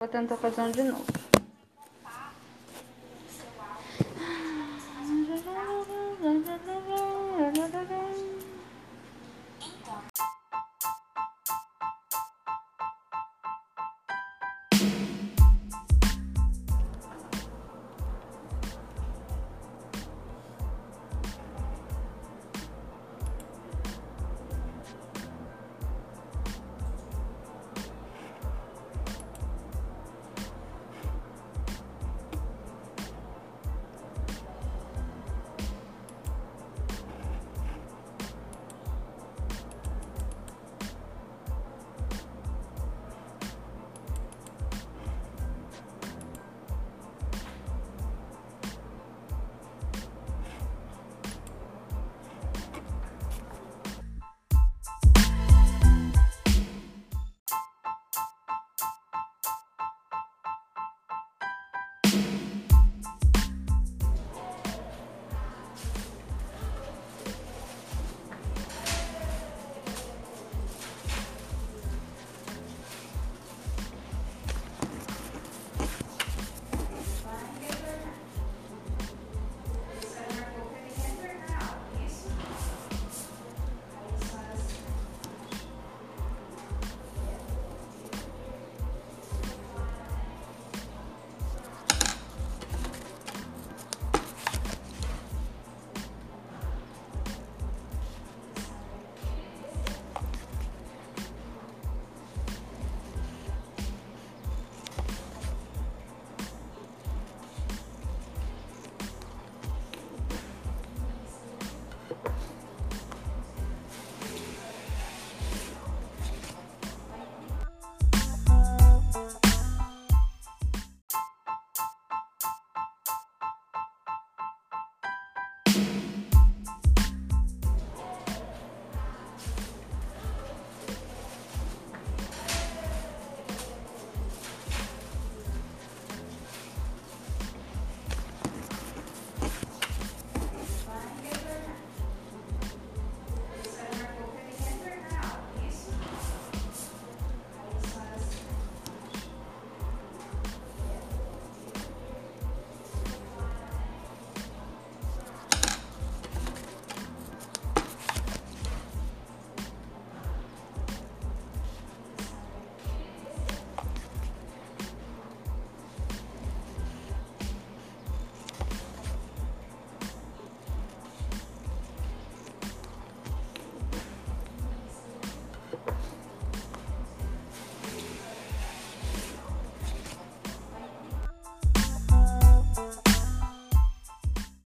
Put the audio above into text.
Vou tentar fazer um de novo.